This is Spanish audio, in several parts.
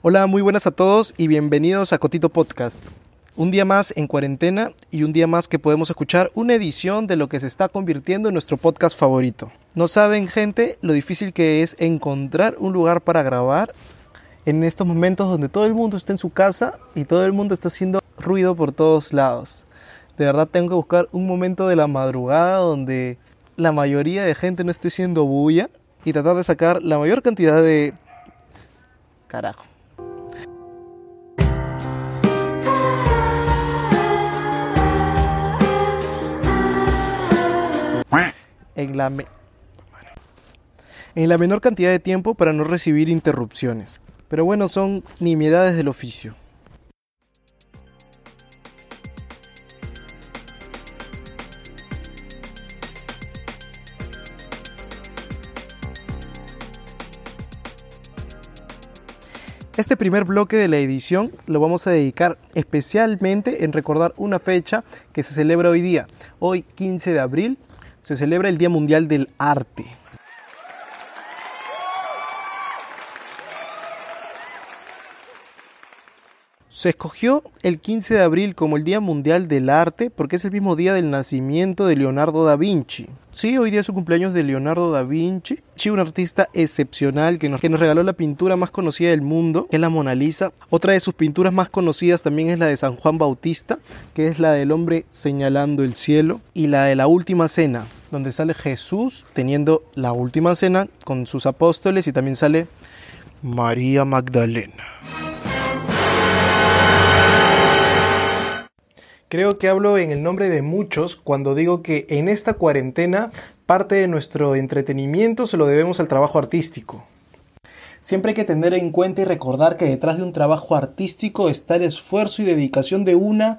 Hola, muy buenas a todos y bienvenidos a Cotito Podcast. Un día más en cuarentena y un día más que podemos escuchar una edición de lo que se está convirtiendo en nuestro podcast favorito. No saben, gente, lo difícil que es encontrar un lugar para grabar en estos momentos donde todo el mundo está en su casa y todo el mundo está haciendo ruido por todos lados. De verdad tengo que buscar un momento de la madrugada donde la mayoría de gente no esté siendo bulla y tratar de sacar la mayor cantidad de... Carajo. En la, en la menor cantidad de tiempo para no recibir interrupciones. Pero bueno, son nimiedades del oficio. Este primer bloque de la edición lo vamos a dedicar especialmente en recordar una fecha que se celebra hoy día. Hoy, 15 de abril, se celebra el Día Mundial del Arte. Se escogió el 15 de abril como el Día Mundial del Arte porque es el mismo día del nacimiento de Leonardo da Vinci. Sí, hoy día es su cumpleaños de Leonardo da Vinci, sí, un artista excepcional que nos, que nos regaló la pintura más conocida del mundo, que es la Mona Lisa. Otra de sus pinturas más conocidas también es la de San Juan Bautista, que es la del hombre señalando el cielo, y la de la Última Cena, donde sale Jesús teniendo la Última Cena con sus apóstoles y también sale María Magdalena. Creo que hablo en el nombre de muchos cuando digo que en esta cuarentena parte de nuestro entretenimiento se lo debemos al trabajo artístico. Siempre hay que tener en cuenta y recordar que detrás de un trabajo artístico está el esfuerzo y dedicación de una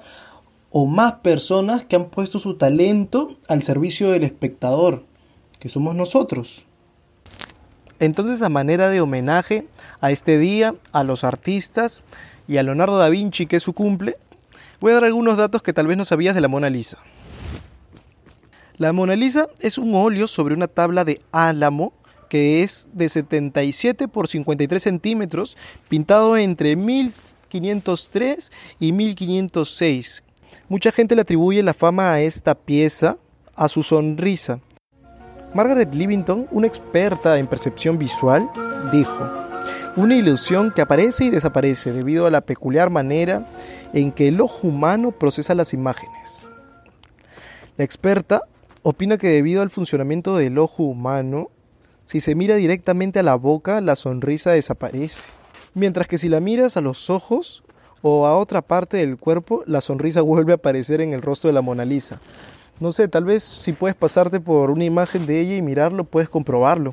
o más personas que han puesto su talento al servicio del espectador, que somos nosotros. Entonces, a manera de homenaje a este día, a los artistas y a Leonardo da Vinci, que es su cumple, voy a dar algunos datos que tal vez no sabías de la Mona Lisa. La Mona Lisa es un óleo sobre una tabla de álamo que es de 77 por 53 centímetros, pintado entre 1503 y 1506. Mucha gente le atribuye la fama a esta pieza, a su sonrisa. Margaret Livington, una experta en percepción visual, dijo, una ilusión que aparece y desaparece debido a la peculiar manera en que el ojo humano procesa las imágenes. La experta opina que debido al funcionamiento del ojo humano, si se mira directamente a la boca, la sonrisa desaparece, mientras que si la miras a los ojos o a otra parte del cuerpo, la sonrisa vuelve a aparecer en el rostro de la Mona Lisa. No sé, tal vez si puedes pasarte por una imagen de ella y mirarlo, puedes comprobarlo.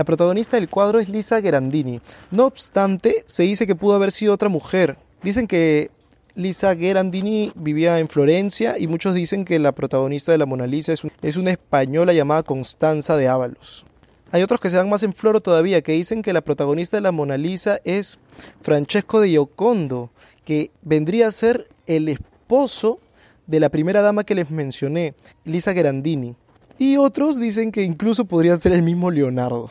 La protagonista del cuadro es Lisa Gherardini. No obstante, se dice que pudo haber sido otra mujer. Dicen que Lisa Gherardini vivía en Florencia y muchos dicen que la protagonista de la Mona Lisa es, es una española llamada Constanza de Ábalos. Hay otros que se dan más en floro todavía, que dicen que la protagonista de la Mona Lisa es Francesco de Giocondo, que vendría a ser el esposo de la primera dama que les mencioné, Lisa Gherardini. Y otros dicen que incluso podría ser el mismo Leonardo.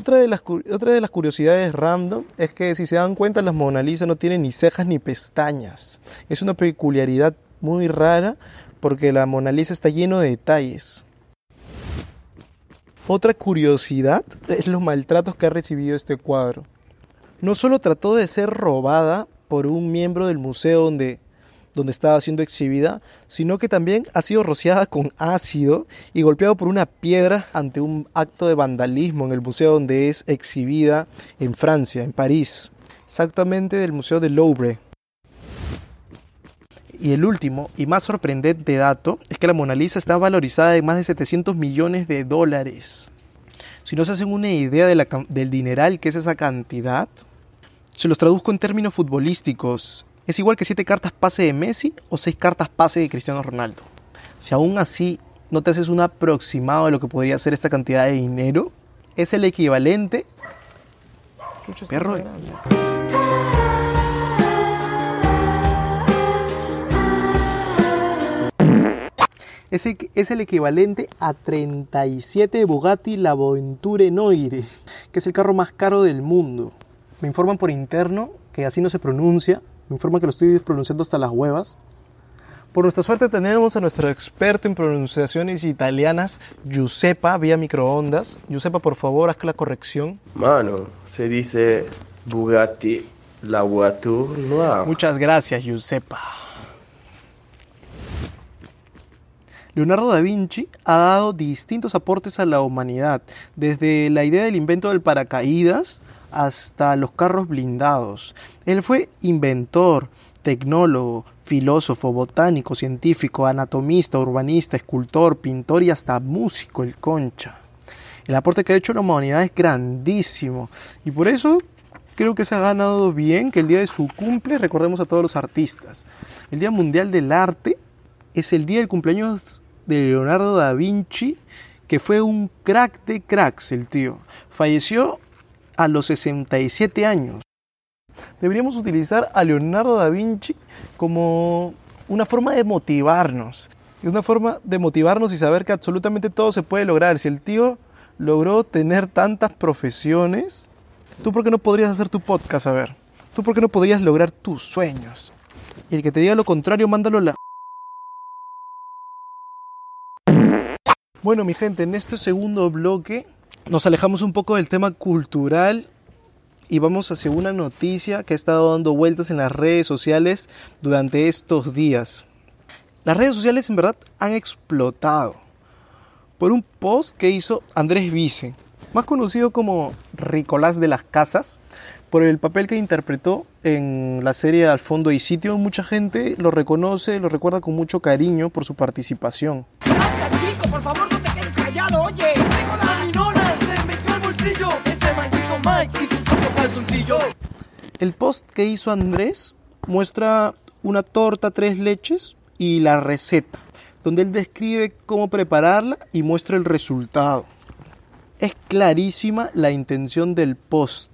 Otra de, las, otra de las curiosidades random es que si se dan cuenta las Mona Lisa no tienen ni cejas ni pestañas. Es una peculiaridad muy rara porque la Mona Lisa está lleno de detalles. Otra curiosidad es los maltratos que ha recibido este cuadro. No solo trató de ser robada por un miembro del museo donde, donde estaba siendo exhibida, sino que también ha sido rociada con ácido y golpeado por una piedra ante un acto de vandalismo en el museo donde es exhibida en Francia, en París, exactamente del Museo del Louvre. Y el último y más sorprendente dato es que la Mona Lisa está valorizada en más de 700 millones de dólares. Si no se hacen una idea de la del dineral que es esa cantidad, se los traduzco en términos futbolísticos. Es igual que 7 cartas pase de Messi o 6 cartas pase de Cristiano Ronaldo. Si aún así no te haces un aproximado de lo que podría ser esta cantidad de dinero, es el equivalente... Perro, es el, es el equivalente a 37 Bugatti La Venture Noire, que es el carro más caro del mundo. Me informan por interno que así no se pronuncia, me informan que lo estoy pronunciando hasta las huevas. Por nuestra suerte tenemos a nuestro experto en pronunciaciones italianas, Giuseppa, vía microondas. Giuseppa, por favor, haz la corrección. Mano, se dice Bugatti La Voiture Noire. Muchas gracias, Giuseppa. Leonardo da Vinci ha dado distintos aportes a la humanidad, desde la idea del invento del paracaídas hasta los carros blindados. Él fue inventor, tecnólogo, filósofo, botánico, científico, anatomista, urbanista, escultor, pintor y hasta músico, el concha. El aporte que ha hecho la humanidad es grandísimo y por eso creo que se ha ganado bien que el día de su cumple recordemos a todos los artistas. El Día Mundial del Arte es el día del cumpleaños de Leonardo da Vinci, que fue un crack de cracks el tío. Falleció a los 67 años. Deberíamos utilizar a Leonardo da Vinci como una forma de motivarnos. Es una forma de motivarnos y saber que absolutamente todo se puede lograr. Si el tío logró tener tantas profesiones, ¿tú por qué no podrías hacer tu podcast? A ver, ¿tú por qué no podrías lograr tus sueños? Y el que te diga lo contrario, mándalo a la... Bueno, mi gente, en este segundo bloque nos alejamos un poco del tema cultural y vamos hacia una noticia que ha estado dando vueltas en las redes sociales durante estos días. Las redes sociales en verdad han explotado por un post que hizo Andrés Vice, más conocido como Ricolás de las Casas, por el papel que interpretó en la serie Al fondo y sitio. Mucha gente lo reconoce, lo recuerda con mucho cariño por su participación. ¡Canta, chico! ¡Por favor, ¡Oye! ¡Tengo la minona! ¡Se metió al bolsillo! ¡Ese maldito Mike y su sucio calzoncillo! El post que hizo Andrés muestra una torta tres leches y la receta, donde él describe cómo prepararla y muestra el resultado. Es clarísima la intención del post.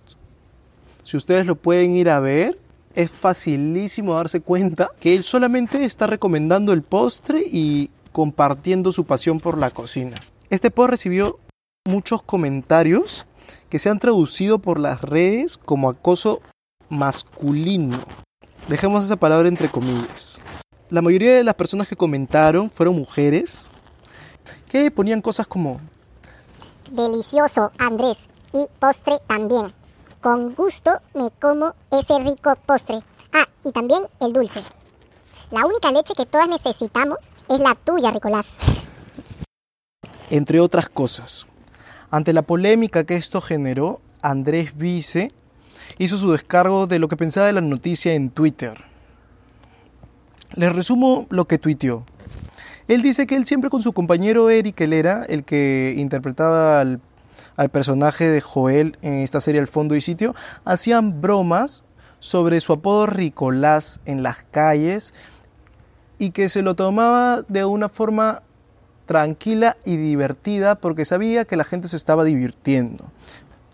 Si ustedes lo pueden ir a ver, es facilísimo darse cuenta que él solamente está recomendando el postre y compartiendo su pasión por la cocina. Este post recibió muchos comentarios que se han traducido por las redes como acoso masculino. Dejemos esa palabra entre comillas. La mayoría de las personas que comentaron fueron mujeres que ponían cosas como Delicioso, Andrés. Y postre también. Con gusto me como ese rico postre. Ah, y también el dulce. La única leche que todas necesitamos es la tuya, Ricolás. entre otras cosas. Ante la polémica que esto generó, Andrés Vice hizo su descargo de lo que pensaba de la noticia en Twitter. Les resumo lo que tuiteó. Él dice que él siempre con su compañero Eric, él era el que interpretaba al, al personaje de Joel en esta serie Al fondo y sitio, hacían bromas sobre su apodo Ricolás en las calles y que se lo tomaba de una forma tranquila y divertida porque sabía que la gente se estaba divirtiendo.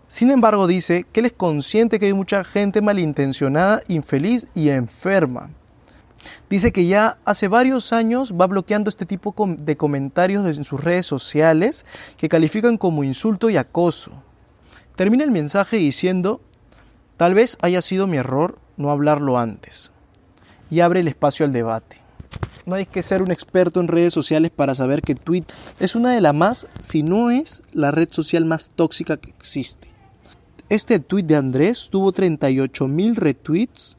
Sin embargo, dice que él es consciente que hay mucha gente malintencionada, infeliz y enferma. Dice que ya hace varios años va bloqueando este tipo de comentarios en sus redes sociales que califican como insulto y acoso. Termina el mensaje diciendo, tal vez haya sido mi error no hablarlo antes. Y abre el espacio al debate. No hay que ser un experto en redes sociales para saber que Twitter es una de las más, si no es la red social más tóxica que existe. Este tweet de Andrés tuvo 38.000 retweets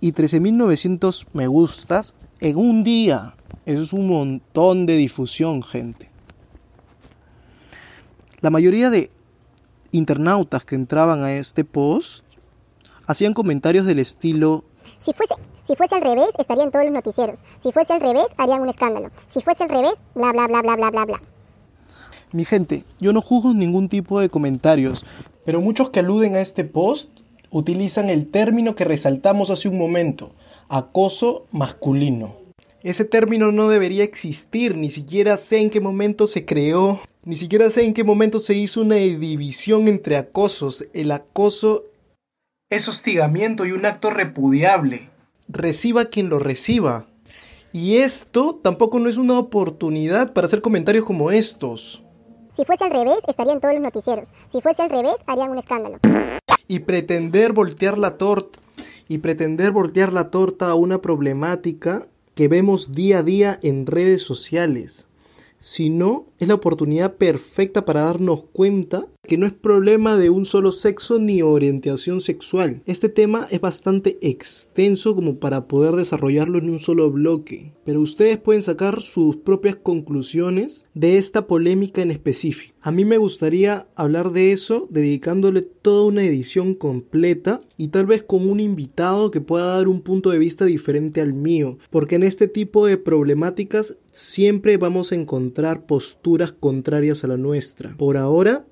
y 13.900 me gustas en un día. Eso es un montón de difusión, gente. La mayoría de internautas que entraban a este post hacían comentarios del estilo Si fuese, si fuese al revés, estaría en todos los noticieros. Si fuese al revés, harían un escándalo. Si fuese al revés, bla, bla, bla, bla, bla, bla, bla. Mi gente, yo no juzgo ningún tipo de comentarios, pero muchos que aluden a este post utilizan el término que resaltamos hace un momento, acoso masculino. Ese término no debería existir, ni siquiera sé en qué momento se creó, ni siquiera sé en qué momento se hizo una división entre acosos. El acoso es hostigamiento y un acto repudiable. Reciba quien lo reciba. Y esto tampoco no es una oportunidad para hacer comentarios como estos. Si fuese al revés, estaría en todos los noticieros. Si fuese al revés, harían un escándalo. Y pretender voltear la torta. Y pretender voltear la torta a una problemática que vemos día a día en redes sociales. Si no, es la oportunidad perfecta para darnos cuenta que no es problema de un solo sexo ni orientación sexual. Este tema es bastante extenso como para poder desarrollarlo en un solo bloque, pero ustedes pueden sacar sus propias conclusiones de esta polémica en específico. A mí me gustaría hablar de eso dedicándole toda una edición completa y tal vez con un invitado que pueda dar un punto de vista diferente al mío, porque en este tipo de problemáticas siempre vamos a encontrar posturas contrarias a la nuestra. Por ahora,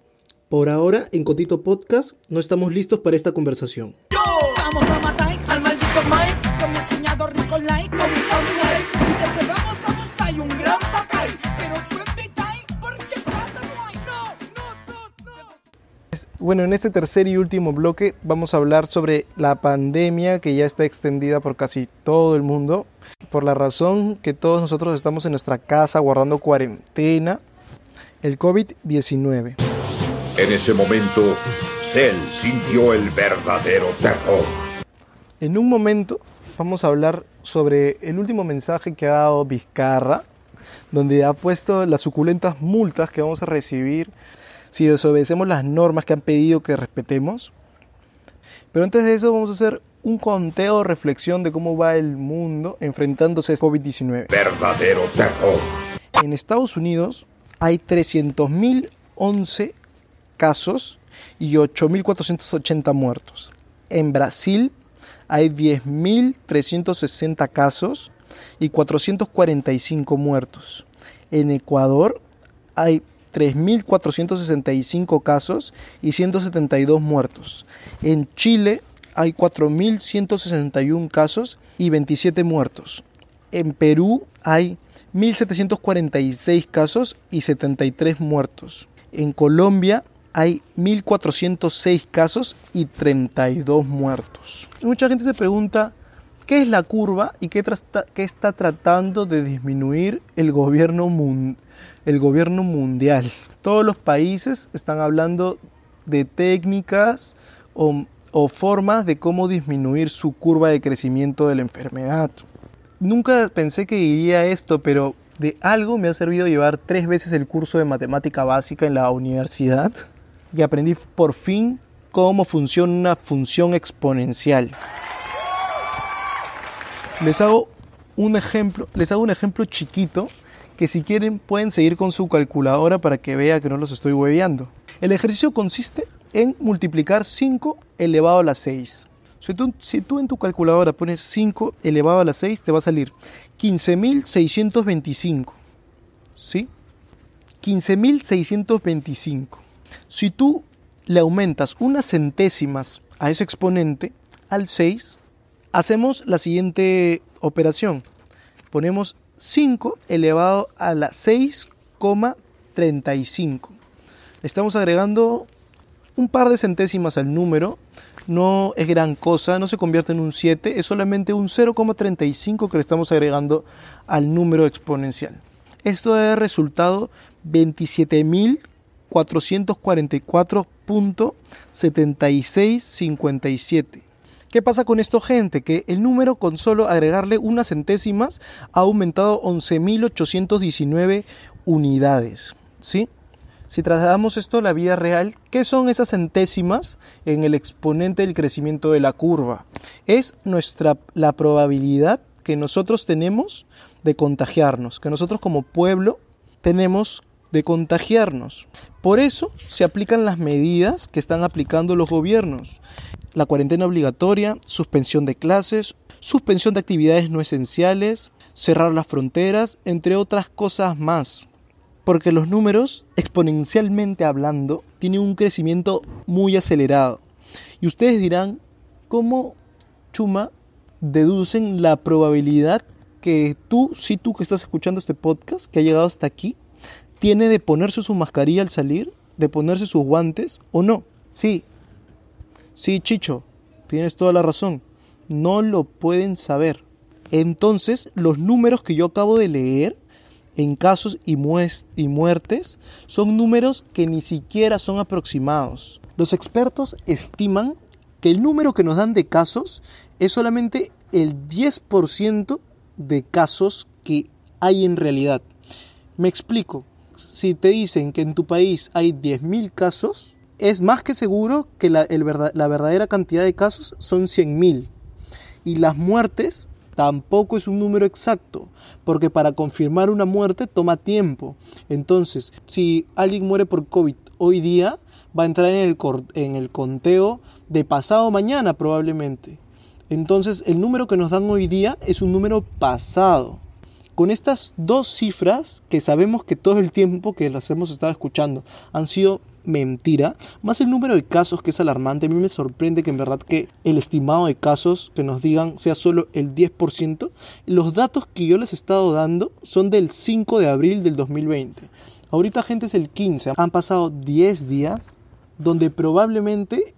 por ahora, en Cotito Podcast no estamos listos para esta conversación. Yo vamos a matar al maldito Mike con mi cuñado Rico Light, con mi samurai. Y después vamos a Musai, un gran pacay. Pero tú invitáis porque plata no hay. No, no, no, no. Bueno, en este tercer y último bloque vamos a hablar sobre la pandemia que ya está extendida por casi todo el mundo, por la razón que todos nosotros estamos en nuestra casa guardando cuarentena, el COVID-19. En ese momento, Cell sintió el verdadero terror. En un momento vamos a hablar sobre el último mensaje que ha dado Vizcarra, donde ha puesto las suculentas multas que vamos a recibir si desobedecemos las normas que han pedido que respetemos. Pero antes de eso vamos a hacer un conteo o reflexión de cómo va el mundo enfrentándose a COVID-19. Verdadero terror. En Estados Unidos hay 300.011 casos y 8.480 muertos. En Brasil hay 10.360 casos y 445 muertos. En Ecuador hay 3.465 casos y 172 muertos. En Chile hay 4.161 casos y 27 muertos. En Perú hay 1.746 casos y 73 muertos. En Colombia hay 1.406 casos y 32 muertos. Mucha gente se pregunta, ¿qué es la curva y qué, está tratando de disminuir el gobierno, el gobierno mundial? Todos los países están hablando de técnicas o, o formas de cómo disminuir su curva de crecimiento de la enfermedad. Nunca pensé que diría esto, pero de algo me ha servido llevar tres veces el curso de matemática básica en la universidad y aprendí por fin cómo funciona una función exponencial. Les hago un ejemplo, les hago un ejemplo chiquito que si quieren pueden seguir con su calculadora para que vea que no los estoy hueveando. El ejercicio consiste en multiplicar 5 elevado a la 6. Si tú, en tu calculadora pones 5 elevado a la 6, te va a salir 15.625. ¿Sí? 15.625. Si tú le aumentas unas centésimas a ese exponente, al 6, hacemos la siguiente operación. Ponemos 5 elevado a la 6,35. Le estamos agregando un par de centésimas al número. No es gran cosa, no se convierte en un 7, es solamente un 0,35 que le estamos agregando al número exponencial. Esto da resultado 27.000 444.7657. ¿Qué pasa con esto, gente? Que el número con solo agregarle unas centésimas ha aumentado 11.819 unidades. ¿Sí? Si trasladamos esto a la vida real, ¿qué son esas centésimas en el exponente del crecimiento de la curva? Es nuestra, la probabilidad que nosotros tenemos de contagiarnos, que nosotros como pueblo tenemos de contagiarnos. Por eso se aplican las medidas que están aplicando los gobiernos. La cuarentena obligatoria, suspensión de clases, suspensión de actividades no esenciales, cerrar las fronteras, entre otras cosas más. Porque los números, exponencialmente hablando, tienen un crecimiento muy acelerado. Y ustedes dirán, ¿cómo Chuma deducen la probabilidad que tú, si tú que estás escuchando este podcast, que ha llegado hasta aquí, tiene de ponerse su mascarilla al salir, de ponerse sus guantes o no? Sí, sí, Chicho, tienes toda la razón. No lo pueden saber. Entonces, los números que yo acabo de leer en casos y, y muertes son números que ni siquiera son aproximados. Los expertos estiman que el número que nos dan de casos es solamente el 10% de casos que hay en realidad. Me explico. Si te dicen que en tu país hay 10.000 casos, es más que seguro que la, verdadera cantidad de casos son 100.000. Y las muertes tampoco es un número exacto, porque para confirmar una muerte toma tiempo. Entonces, si alguien muere por COVID hoy día, va a entrar en el conteo de pasado mañana probablemente. Entonces, el número que nos dan hoy día es un número pasado. Con estas dos cifras, que sabemos que todo el tiempo que las hemos estado escuchando han sido mentira, más el número de casos que es alarmante, a mí me sorprende que en verdad que el estimado de casos que nos digan sea solo el 10%, los datos que yo les he estado dando son del 5 de abril del 2020. Ahorita gente es el 15, han pasado 10 días donde probablemente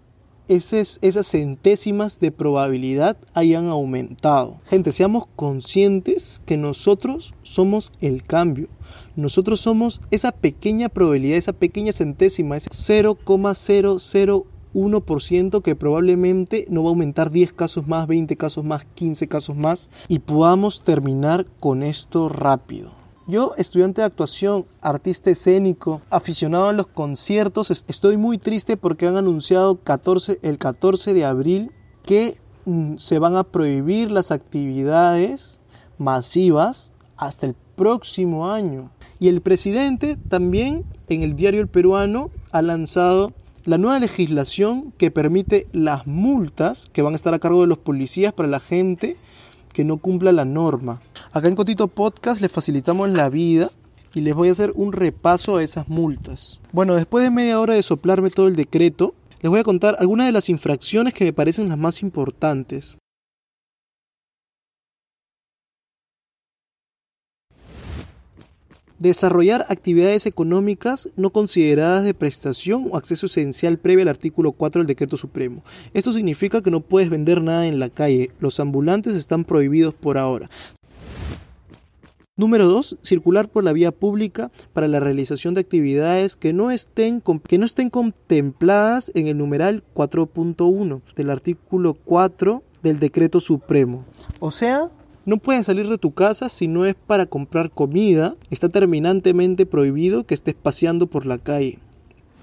esas, centésimas de probabilidad hayan aumentado. Gente, seamos conscientes que nosotros somos el cambio. Nosotros somos esa pequeña probabilidad, esa pequeña centésima, ese 0,001% que probablemente no va a aumentar 10 casos más, 20 casos más, 15 casos más y podamos terminar con esto rápido. Yo, estudiante de actuación, artista escénico, aficionado a los conciertos, est- estoy muy triste porque han anunciado 14, el 14 de abril que mm, se van a prohibir las actividades masivas hasta el próximo año. Y el presidente también en el diario El Peruano ha lanzado la nueva legislación que permite las multas que van a estar a cargo de los policías para la gente que no cumpla la norma. Acá en Cotito Podcast les facilitamos la vida y les voy a hacer un repaso a esas multas. Bueno, después de media hora de soplarme todo el decreto, les voy a contar algunas de las infracciones que me parecen las más importantes. Desarrollar actividades económicas no consideradas de prestación o acceso esencial previo al artículo 4 del Decreto Supremo. Esto significa que no puedes vender nada en la calle. Los ambulantes están prohibidos por ahora. Número 2. Circular por la vía pública para la realización de actividades que no estén, que no estén contempladas en el numeral 4.1 del artículo 4 del Decreto Supremo. O sea, no puedes salir de tu casa si no es para comprar comida. Está terminantemente prohibido que estés paseando por la calle.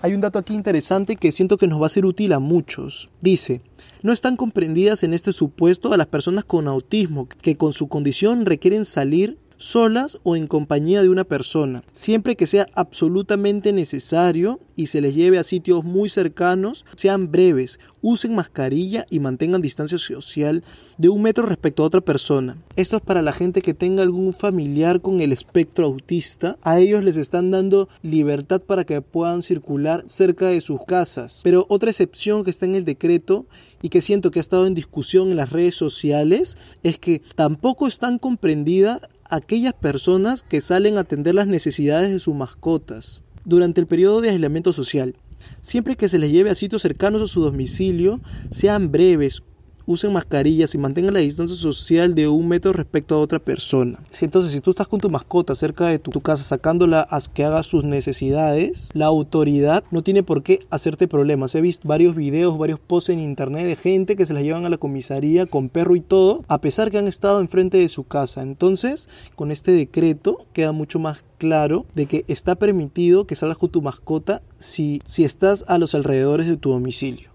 Hay un dato aquí interesante que siento que nos va a ser útil a muchos. Dice, no están comprendidas en este supuesto a las personas con autismo que con su condición requieren salir solas o en compañía de una persona, siempre que sea absolutamente necesario y se les lleve a sitios muy cercanos, sean breves, usen mascarilla y mantengan distancia social de un metro respecto a otra persona. Esto es para la gente que tenga algún familiar con el espectro autista. A ellos les están dando libertad para que puedan circular cerca de sus casas. Pero otra excepción que está en el decreto y que siento que ha estado en discusión en las redes sociales es que tampoco están comprendidas aquellas personas que salen a atender las necesidades de sus mascotas durante el periodo de aislamiento social. Siempre que se les lleve a sitios cercanos a su domicilio, sean breves, usen mascarillas y mantengan la distancia social de un metro respecto a otra persona. Si entonces, si tú estás con tu mascota cerca de tu, casa sacándola a que haga sus necesidades, la autoridad no tiene por qué hacerte problemas. He visto varios videos, varios posts en internet de gente que se la llevan a la comisaría con perro y todo, a pesar que han estado enfrente de su casa. Entonces, con este decreto queda mucho más claro de que está permitido que salgas con tu mascota si, si estás a los alrededores de tu domicilio.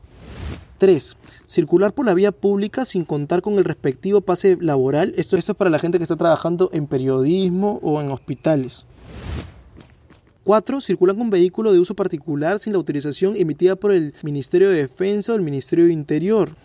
3. Circular por la vía pública sin contar con el respectivo pase laboral. Esto, es para la gente que está trabajando en periodismo o en hospitales. 4. Circulan con vehículo de uso particular sin la autorización emitida por el Ministerio de Defensa o el Ministerio de Interior.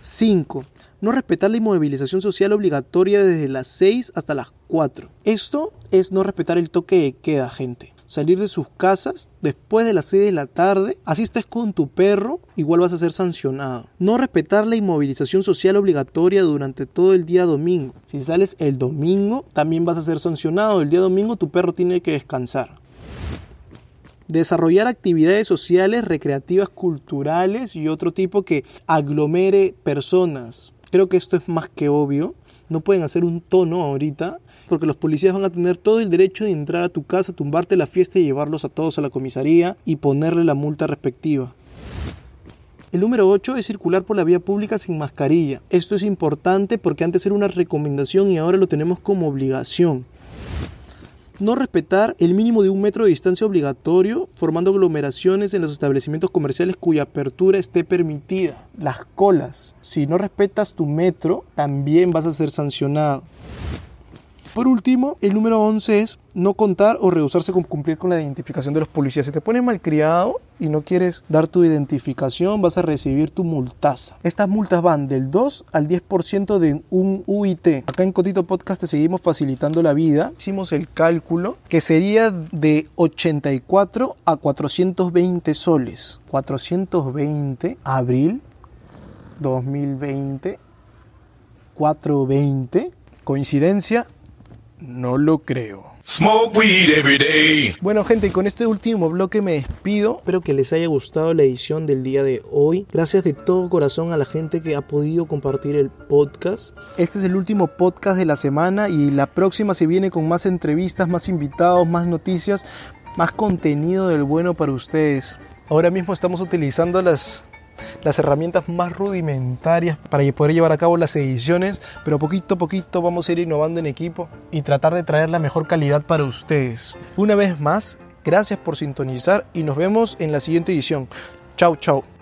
5. No respetar la inmovilización social obligatoria desde las 6 hasta las 4. Esto es no respetar el toque de queda, gente. Salir de sus casas después de las 6 de la tarde, así estés con tu perro, igual vas a ser sancionado. No respetar la inmovilización social obligatoria durante todo el día domingo. Si sales el domingo, también vas a ser sancionado. El día domingo tu perro tiene que descansar. Desarrollar actividades sociales, recreativas, culturales y otro tipo que aglomere personas. Creo que esto es más que obvio. no pueden hacer un tono ahorita porque los policías van a tener todo el derecho de entrar a tu casa, tumbarte la fiesta y llevarlos a todos a la comisaría y ponerle la multa respectiva. El número 8 es circular por la vía pública sin mascarilla. Esto es importante porque antes era una recomendación y ahora lo tenemos como obligación. No respetar el mínimo de un metro de distancia obligatorio, formando aglomeraciones en los establecimientos comerciales cuya apertura esté permitida. Las colas. Si no respetas tu metro, también vas a ser sancionado. Por último, el número 11 es no contar o rehusarse con cumplir con la identificación de los policías. Si te pones malcriado y no quieres dar tu identificación, vas a recibir tu multaza. Estas multas van del 2 al 10% de un UIT. Acá en Cotito Podcast te seguimos facilitando la vida. Hicimos el cálculo que sería de 84 a 420 soles. 420, abril 2020, 420. ¿Coincidencia? No lo creo. Smoke weed every day. Bueno gente, con este último bloque me despido. Espero que les haya gustado la edición del día de hoy. Gracias de todo corazón a la gente que ha podido compartir el podcast. Este es el último podcast de la semana y la próxima se viene con más entrevistas, más invitados, más noticias, más contenido del bueno para ustedes. Ahora mismo estamos utilizando las las herramientas más rudimentarias para poder llevar a cabo las ediciones, pero poquito a poquito vamos a ir innovando en equipo y tratar de traer la mejor calidad para ustedes. Una vez más, gracias por sintonizar y nos vemos en la siguiente edición. Chau, chau.